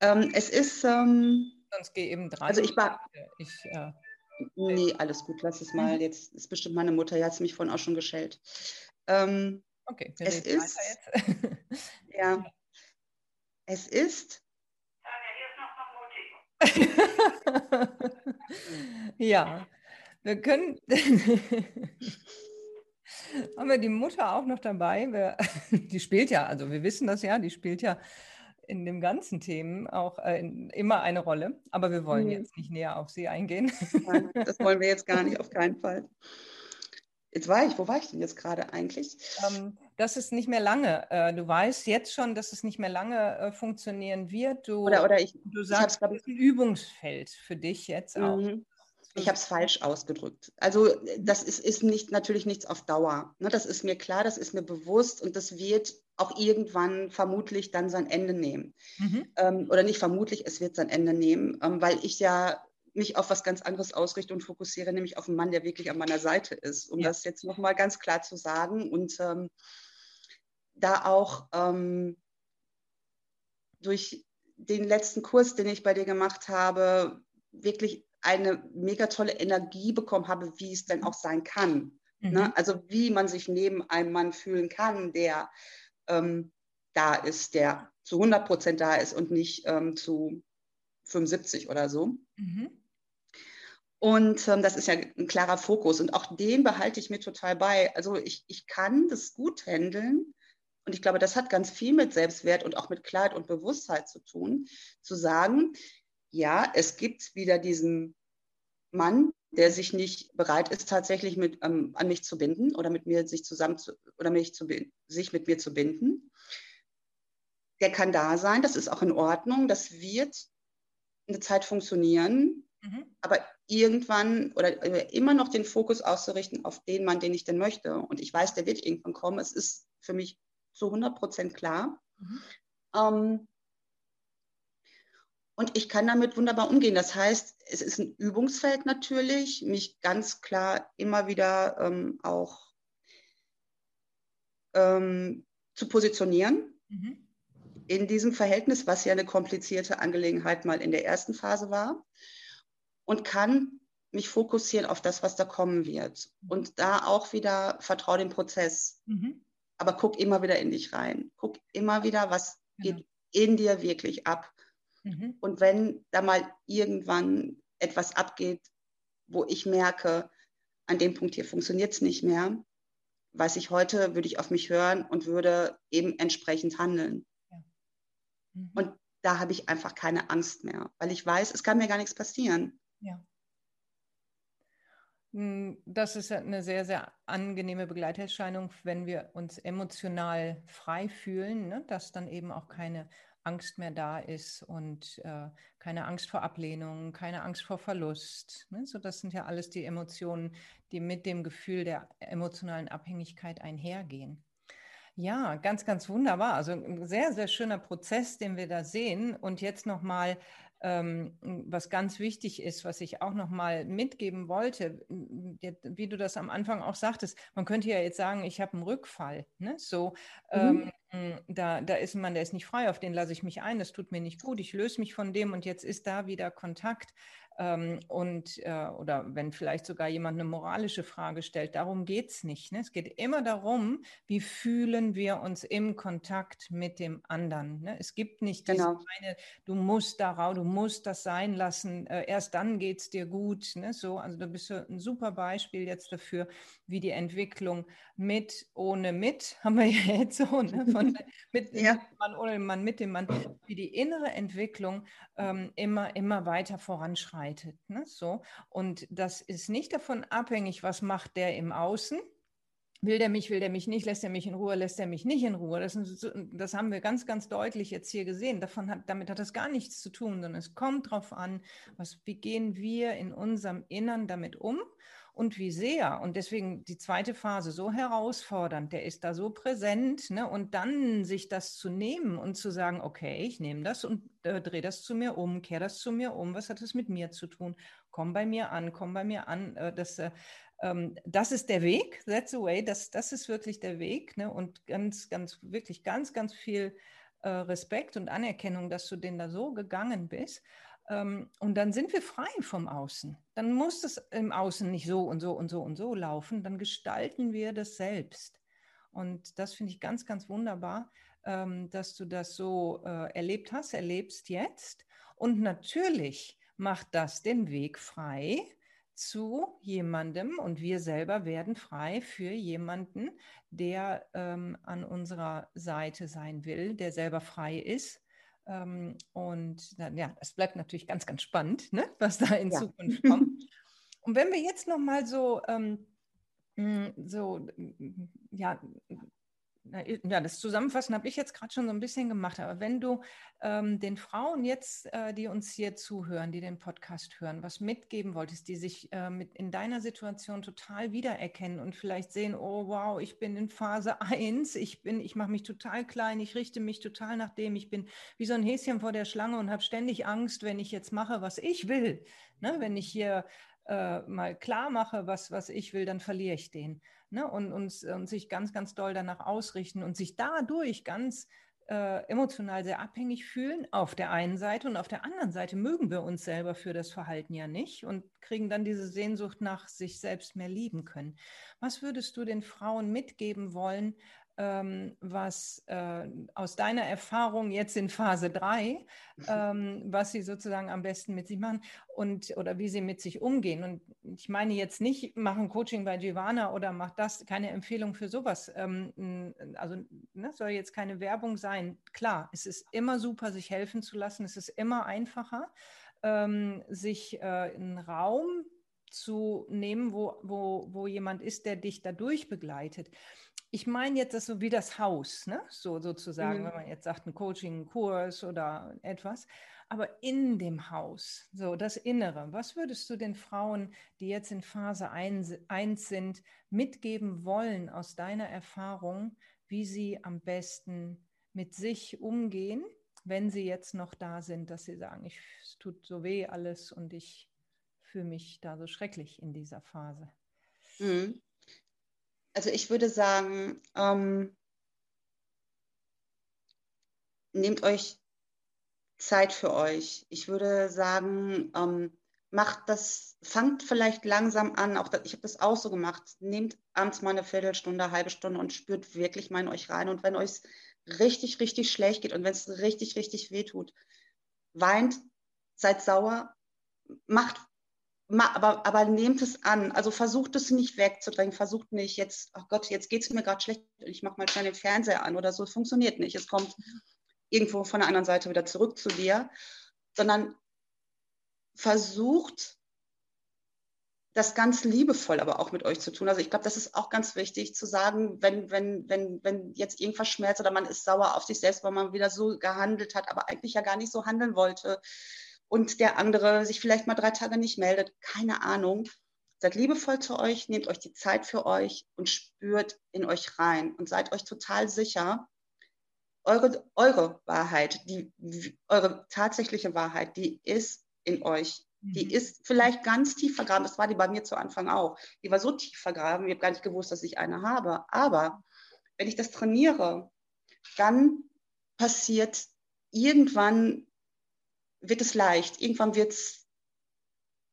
Ähm, es ist. Ähm, Sonst geh eben dran. Also ich war. Ich, äh, nee, alles gut, lass es mal. Jetzt ist bestimmt meine Mutter, die hat es mich vorhin auch schon geschellt. Ähm, okay, es ist. ja. Es ist ja, wir können. haben wir die Mutter auch noch dabei? Wir, die spielt ja, also wir wissen das ja, die spielt ja in dem ganzen Themen auch äh, in, immer eine Rolle. Aber wir wollen mhm. jetzt nicht näher auf sie eingehen. Nein, das wollen wir jetzt gar nicht, auf keinen Fall. Jetzt war ich, wo war ich denn jetzt gerade eigentlich? Ähm, das ist nicht mehr lange. Äh, du weißt jetzt schon, dass es nicht mehr lange äh, funktionieren wird. Du, oder, oder ich, du sagst, das ist ein Übungsfeld für dich jetzt auch. Mhm. Ich habe es falsch ausgedrückt. Also das ist, ist nicht, natürlich nichts auf Dauer. Ne? Das ist mir klar, das ist mir bewusst und das wird auch irgendwann vermutlich dann sein Ende nehmen. Mhm. Ähm, oder nicht vermutlich, es wird sein Ende nehmen, ähm, weil ich ja mich auf was ganz anderes ausrichte und fokussiere, nämlich auf einen Mann, der wirklich an meiner Seite ist, um ja. das jetzt nochmal ganz klar zu sagen. Und ähm, da auch ähm, durch den letzten Kurs, den ich bei dir gemacht habe, wirklich eine mega tolle Energie bekommen habe, wie es denn auch sein kann. Ne? Mhm. Ne? Also wie man sich neben einem Mann fühlen kann, der ähm, da ist, der zu 100 Prozent da ist und nicht ähm, zu 75 oder so. Mhm. Und ähm, das ist ja ein klarer Fokus. Und auch den behalte ich mir total bei. Also ich, ich kann das gut handeln. Und ich glaube, das hat ganz viel mit Selbstwert und auch mit Klarheit und Bewusstheit zu tun, zu sagen, ja, es gibt wieder diesen Mann, der sich nicht bereit ist, tatsächlich mit, ähm, an mich zu binden oder mit mir sich zusammen zu, oder mich zu, sich mit mir zu binden. Der kann da sein, das ist auch in Ordnung, das wird eine Zeit funktionieren, mhm. aber irgendwann oder äh, immer noch den Fokus auszurichten auf den Mann, den ich denn möchte. Und ich weiß, der wird irgendwann kommen. Es ist für mich zu 100 Prozent klar. Mhm. Ähm, und ich kann damit wunderbar umgehen. Das heißt, es ist ein Übungsfeld natürlich, mich ganz klar immer wieder ähm, auch ähm, zu positionieren mhm. in diesem Verhältnis, was ja eine komplizierte Angelegenheit mal in der ersten Phase war. Und kann mich fokussieren auf das, was da kommen wird. Und da auch wieder vertraue dem Prozess. Mhm. Aber guck immer wieder in dich rein. Guck immer wieder, was genau. geht in dir wirklich ab. Mhm. Und wenn da mal irgendwann etwas abgeht, wo ich merke, an dem Punkt hier funktioniert es nicht mehr, weiß ich heute, würde ich auf mich hören und würde eben entsprechend handeln. Ja. Mhm. Und da habe ich einfach keine Angst mehr, weil ich weiß, es kann mir gar nichts passieren. Ja. Hm, das ist eine sehr, sehr angenehme Begleiterscheinung, wenn wir uns emotional frei fühlen, ne? dass dann eben auch keine Angst mehr da ist und äh, keine Angst vor Ablehnung, keine Angst vor Verlust. Ne? So, das sind ja alles die Emotionen, die mit dem Gefühl der emotionalen Abhängigkeit einhergehen. Ja, ganz, ganz wunderbar. Also ein sehr, sehr schöner Prozess, den wir da sehen. Und jetzt nochmal ähm, was ganz wichtig ist, was ich auch noch mal mitgeben wollte, wie du das am Anfang auch sagtest, man könnte ja jetzt sagen, ich habe einen Rückfall. Ne? So, mhm. ähm, da, da ist ein Mann, der ist nicht frei, auf den lasse ich mich ein, das tut mir nicht gut, ich löse mich von dem und jetzt ist da wieder Kontakt. Ähm, und äh, oder wenn vielleicht sogar jemand eine moralische Frage stellt, darum geht es nicht. Ne? Es geht immer darum, wie fühlen wir uns im Kontakt mit dem anderen. Ne? Es gibt nicht genau. diese eine, du musst darauf, du musst das sein lassen, äh, erst dann geht es dir gut. Ne? So, also du bist ein super Beispiel jetzt dafür, wie die Entwicklung mit, ohne, mit, haben wir ja jetzt so, ne? Von, mit, ja. dem Mann, ohne dem Mann, mit dem Mann, wie die innere Entwicklung ähm, immer, immer weiter voranschreitet. Ne? So. Und das ist nicht davon abhängig, was macht der im Außen, Will der mich, will der mich nicht, lässt er mich in Ruhe, lässt er mich nicht in Ruhe. Das, sind, das haben wir ganz, ganz deutlich jetzt hier gesehen. Davon hat, damit hat das gar nichts zu tun, sondern es kommt darauf an, was, wie gehen wir in unserem Innern damit um und wie sehr. Und deswegen die zweite Phase so herausfordernd, der ist da so präsent. Ne? Und dann sich das zu nehmen und zu sagen, okay, ich nehme das und äh, drehe das zu mir um, kehre das zu mir um, was hat es mit mir zu tun? Komm bei mir an, komm bei mir an. Äh, das, äh, ähm, das ist der Weg, that's the way, das, das ist wirklich der Weg. Ne? Und ganz, ganz, wirklich ganz, ganz viel äh, Respekt und Anerkennung, dass du den da so gegangen bist. Ähm, und dann sind wir frei vom Außen. Dann muss es im Außen nicht so und so und so und so laufen. Dann gestalten wir das selbst. Und das finde ich ganz, ganz wunderbar, ähm, dass du das so äh, erlebt hast, erlebst jetzt. Und natürlich macht das den Weg frei zu jemandem und wir selber werden frei für jemanden, der ähm, an unserer Seite sein will, der selber frei ist ähm, und ja, es bleibt natürlich ganz, ganz spannend, ne, was da in ja. Zukunft kommt. Und wenn wir jetzt nochmal so, ähm, hm, so, ja, ja, das Zusammenfassen habe ich jetzt gerade schon so ein bisschen gemacht, aber wenn du ähm, den Frauen jetzt, äh, die uns hier zuhören, die den Podcast hören, was mitgeben wolltest, die sich äh, mit in deiner Situation total wiedererkennen und vielleicht sehen, oh wow, ich bin in Phase 1, ich bin, ich mache mich total klein, ich richte mich total nach dem, ich bin wie so ein Häschen vor der Schlange und habe ständig Angst, wenn ich jetzt mache, was ich will. Ne? Wenn ich hier äh, mal klar mache, was, was ich will, dann verliere ich den ne? und, und, und sich ganz, ganz doll danach ausrichten und sich dadurch ganz äh, emotional sehr abhängig fühlen, auf der einen Seite und auf der anderen Seite mögen wir uns selber für das Verhalten ja nicht und kriegen dann diese Sehnsucht nach sich selbst mehr lieben können. Was würdest du den Frauen mitgeben wollen, ähm, was äh, aus deiner Erfahrung jetzt in Phase 3, ähm, was sie sozusagen am besten mit sich machen und oder wie sie mit sich umgehen. Und ich meine jetzt nicht, machen Coaching bei Giovanna oder macht das, keine Empfehlung für sowas. Ähm, also ne, soll jetzt keine Werbung sein. Klar, es ist immer super, sich helfen zu lassen. Es ist immer einfacher, ähm, sich äh, einen Raum zu nehmen, wo, wo, wo jemand ist, der dich dadurch begleitet ich meine jetzt das so wie das Haus, ne? so sozusagen, mhm. wenn man jetzt sagt, ein Coaching, ein Kurs oder etwas. Aber in dem Haus, so das Innere, was würdest du den Frauen, die jetzt in Phase 1 sind, mitgeben wollen aus deiner Erfahrung, wie sie am besten mit sich umgehen, wenn sie jetzt noch da sind, dass sie sagen, ich, es tut so weh alles und ich fühle mich da so schrecklich in dieser Phase? Mhm also ich würde sagen, ähm, nehmt euch Zeit für euch. Ich würde sagen, ähm, macht das, fangt vielleicht langsam an. Auch das, ich habe das auch so gemacht. Nehmt abends mal eine Viertelstunde, eine halbe Stunde und spürt wirklich mal in euch rein. Und wenn euch richtig, richtig schlecht geht und wenn es richtig, richtig weh tut, weint, seid sauer, macht aber, aber nehmt es an. Also versucht es nicht wegzudrängen. Versucht nicht jetzt, ach Gott, jetzt geht es mir gerade schlecht, ich mache mal schnell den Fernseher an oder so. Es funktioniert nicht. Es kommt irgendwo von der anderen Seite wieder zurück zu dir, sondern versucht das ganz liebevoll aber auch mit euch zu tun. Also ich glaube, das ist auch ganz wichtig zu sagen, wenn, wenn, wenn, wenn jetzt irgendwas schmerzt oder man ist sauer auf sich selbst, weil man wieder so gehandelt hat, aber eigentlich ja gar nicht so handeln wollte und der andere sich vielleicht mal drei Tage nicht meldet. Keine Ahnung. Seid liebevoll zu euch, nehmt euch die Zeit für euch und spürt in euch rein und seid euch total sicher, eure, eure Wahrheit, die, eure tatsächliche Wahrheit, die ist in euch. Die mhm. ist vielleicht ganz tief vergraben. Das war die bei mir zu Anfang auch. Die war so tief vergraben, ich habe gar nicht gewusst, dass ich eine habe. Aber wenn ich das trainiere, dann passiert irgendwann wird es leicht. Irgendwann wird's,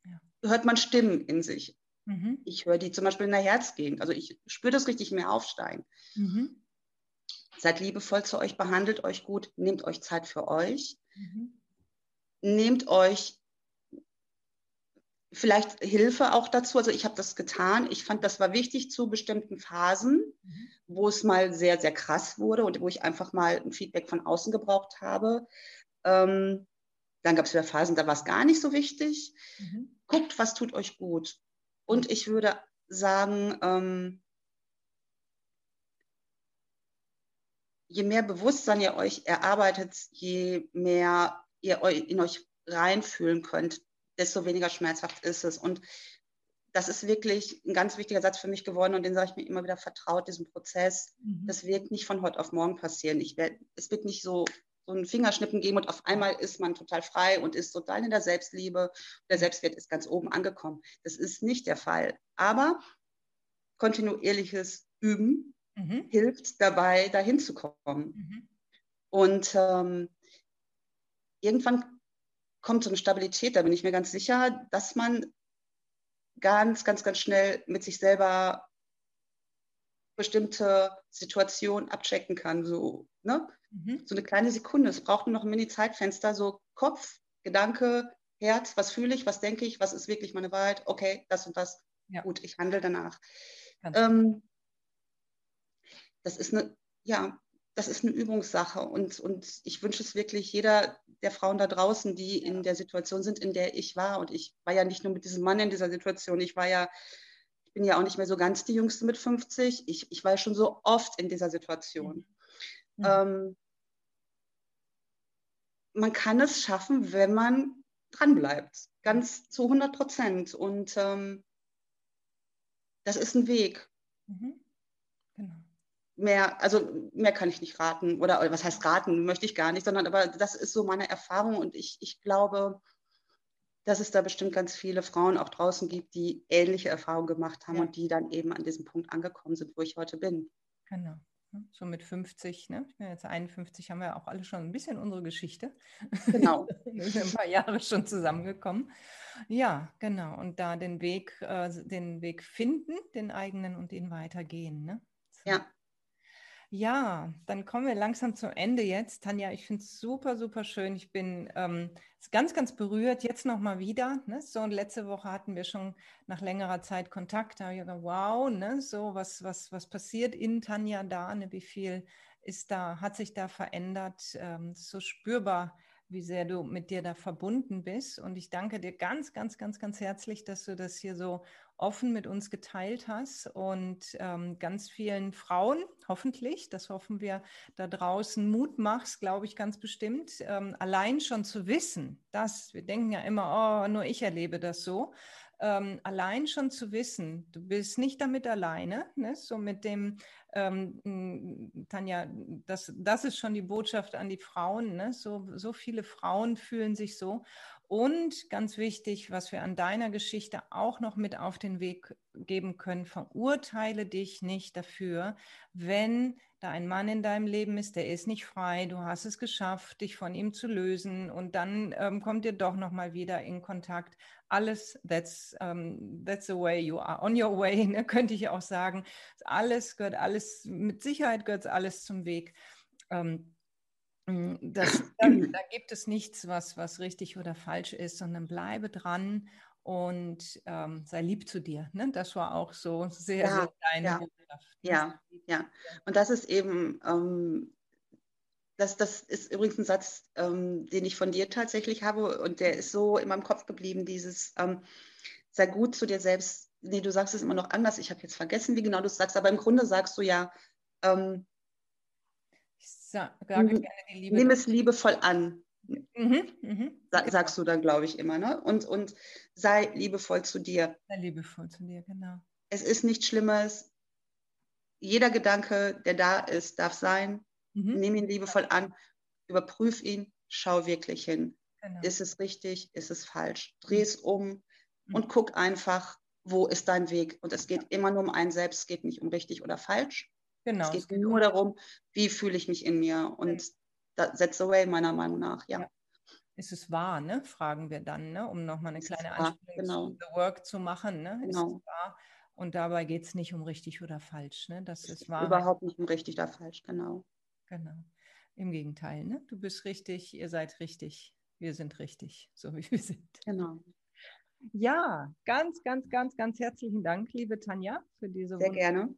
ja. hört man Stimmen in sich. Mhm. Ich höre die zum Beispiel in der Herzgegend. Also ich spüre das richtig mehr aufsteigen. Mhm. Seid liebevoll zu euch, behandelt euch gut, nehmt euch Zeit für euch. Mhm. Nehmt euch vielleicht Hilfe auch dazu. Also ich habe das getan. Ich fand, das war wichtig zu bestimmten Phasen, mhm. wo es mal sehr, sehr krass wurde und wo ich einfach mal ein Feedback von außen gebraucht habe. Ähm, dann gab es wieder Phasen, da war es gar nicht so wichtig. Mhm. Guckt, was tut euch gut. Und ich würde sagen, ähm, je mehr Bewusstsein ihr euch erarbeitet, je mehr ihr in euch reinfühlen könnt, desto weniger schmerzhaft ist es. Und das ist wirklich ein ganz wichtiger Satz für mich geworden und den sage ich mir immer wieder vertraut, diesem Prozess. Mhm. Das wird nicht von heute auf morgen passieren. Ich werd, es wird nicht so so ein Fingerschnippen geben und auf einmal ist man total frei und ist total in der Selbstliebe. Der Selbstwert ist ganz oben angekommen. Das ist nicht der Fall. Aber kontinuierliches Üben mhm. hilft dabei, dahin zu kommen. Mhm. Und ähm, irgendwann kommt so eine Stabilität, da bin ich mir ganz sicher, dass man ganz, ganz, ganz schnell mit sich selber bestimmte Situationen abchecken kann. So, ne? Mhm. So eine kleine Sekunde. Es braucht nur noch ein Mini-Zeitfenster, so Kopf, Gedanke, Herz, was fühle ich, was denke ich, was ist wirklich meine Wahrheit? Okay, das und das. Ja. Gut, ich handle danach. Ähm, das ist eine, ja, das ist eine Übungssache und, und ich wünsche es wirklich jeder der Frauen da draußen, die in der Situation sind, in der ich war. Und ich war ja nicht nur mit diesem Mann in dieser Situation, ich war ja bin ja auch nicht mehr so ganz die Jüngste mit 50. Ich, ich war schon so oft in dieser Situation. Mhm. Ähm, man kann es schaffen, wenn man dranbleibt, ganz zu 100 Prozent. Und ähm, das ist ein Weg. Mhm. Genau. Mehr, also mehr kann ich nicht raten. Oder, oder was heißt raten, möchte ich gar nicht, sondern aber das ist so meine Erfahrung und ich, ich glaube, dass es da bestimmt ganz viele Frauen auch draußen gibt, die ähnliche Erfahrungen gemacht haben ja. und die dann eben an diesem Punkt angekommen sind, wo ich heute bin. Genau. So mit 50, ne? Ich bin jetzt 51, haben wir auch alle schon ein bisschen unsere Geschichte. Genau. wir sind ein paar Jahre schon zusammengekommen. Ja, genau. Und da den Weg, äh, den Weg finden, den eigenen und ihn weitergehen. Ne? So. Ja. Ja, dann kommen wir langsam zum Ende jetzt. Tanja, ich finde es super, super schön. Ich bin ähm, ganz, ganz berührt. Jetzt nochmal wieder. Ne? So, und letzte Woche hatten wir schon nach längerer Zeit Kontakt. Da habe ich gedacht, wow, ne? so was, was, was passiert in Tanja da? Ne? Wie viel ist da, hat sich da verändert? Ähm, so spürbar wie sehr du mit dir da verbunden bist. Und ich danke dir ganz, ganz, ganz, ganz herzlich, dass du das hier so offen mit uns geteilt hast und ähm, ganz vielen Frauen, hoffentlich, das hoffen wir, da draußen Mut machst, glaube ich ganz bestimmt, ähm, allein schon zu wissen, dass wir denken ja immer, oh, nur ich erlebe das so. Ähm, allein schon zu wissen, du bist nicht damit alleine, ne? so mit dem, ähm, Tanja, das, das ist schon die Botschaft an die Frauen, ne? so, so viele Frauen fühlen sich so und ganz wichtig, was wir an deiner Geschichte auch noch mit auf den Weg geben können, verurteile dich nicht dafür, wenn da ein Mann in deinem Leben ist, der ist nicht frei, du hast es geschafft, dich von ihm zu lösen und dann ähm, kommt ihr doch noch mal wieder in Kontakt. Alles, that's, um, that's the way you are on your way, ne, könnte ich auch sagen. Alles gehört alles, mit Sicherheit gehört alles zum Weg. Ähm, hm, das, da, da, gibt es nichts, was, was richtig oder falsch ist, sondern bleibe dran und ähm, sei lieb zu dir. Ne? Das war auch so sehr, ja, sehr deine ja, Botschaft. Ne? Ja, ja. Und das ist eben, ähm, das, das ist übrigens ein Satz, ähm, den ich von dir tatsächlich habe und der ist so in meinem Kopf geblieben, dieses ähm, sei gut zu dir selbst. Nee, du sagst es immer noch anders. Ich habe jetzt vergessen, wie genau du es sagst, aber im Grunde sagst du ja, ähm, sage mhm. gerne die Liebe. Nimm es liebevoll an. Mhm, mhm. Sa sagst du dann, glaube ich, immer. Ne? Und, und sei liebevoll zu dir. Sei liebevoll zu dir, genau. Es ist nichts Schlimmes. Jeder Gedanke, der da ist, darf sein. Mhm. Nimm ihn liebevoll an. Überprüf ihn. Schau wirklich hin. Genau. Ist es richtig? Ist es falsch? Dreh es um mhm. und guck einfach, wo ist dein Weg? Und es geht immer nur um einen selbst. Es geht nicht um richtig oder falsch. Genau. Es geht nur darum, wie fühle ich mich in mir und ja. That's the way meiner Meinung nach, ja. ja. Ist es wahr, ne? Fragen wir dann, ne? um nochmal eine ist kleine Anspielung genau. zu The Work zu machen. Ne? Genau. Und dabei geht es nicht um richtig oder falsch. Ne? Das ist wahr. Überhaupt nicht um richtig oder falsch, genau. Genau. Im Gegenteil, ne? Du bist richtig, ihr seid richtig, wir sind richtig, so wie wir sind. Genau. Ja, ganz, ganz, ganz, ganz herzlichen Dank, liebe Tanja, für diese Sehr gerne.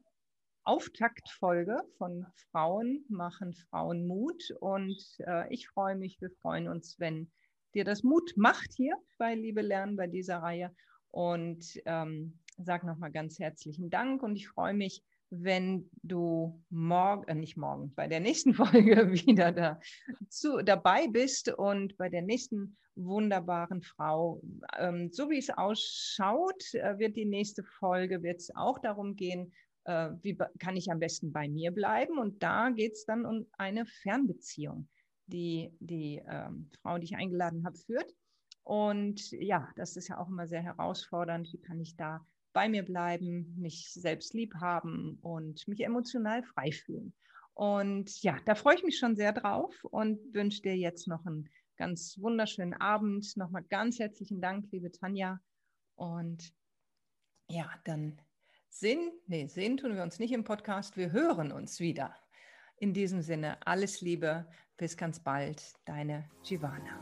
Auftaktfolge von Frauen machen Frauen Mut. Und äh, ich freue mich, wir freuen uns, wenn dir das Mut macht hier bei Liebe Lernen, bei dieser Reihe. Und ähm, sag nochmal ganz herzlichen Dank und ich freue mich, wenn du morgen, äh, nicht morgen, bei der nächsten Folge wieder da, zu, dabei bist und bei der nächsten wunderbaren Frau. Ähm, so wie es ausschaut, äh, wird die nächste Folge, wird auch darum gehen, äh, wie kann ich am besten bei mir bleiben? Und da geht es dann um eine Fernbeziehung, die die ähm, Frau, die ich eingeladen habe, führt. Und ja, das ist ja auch immer sehr herausfordernd. Wie kann ich da bei mir bleiben, mich selbst lieb haben und mich emotional frei fühlen? Und ja, da freue ich mich schon sehr drauf und wünsche dir jetzt noch einen ganz wunderschönen Abend. Nochmal ganz herzlichen Dank, liebe Tanja. Und ja, dann Sinn, nee, sehen tun wir uns nicht im Podcast, wir hören uns wieder. In diesem Sinne, alles Liebe, bis ganz bald, deine Giovanna.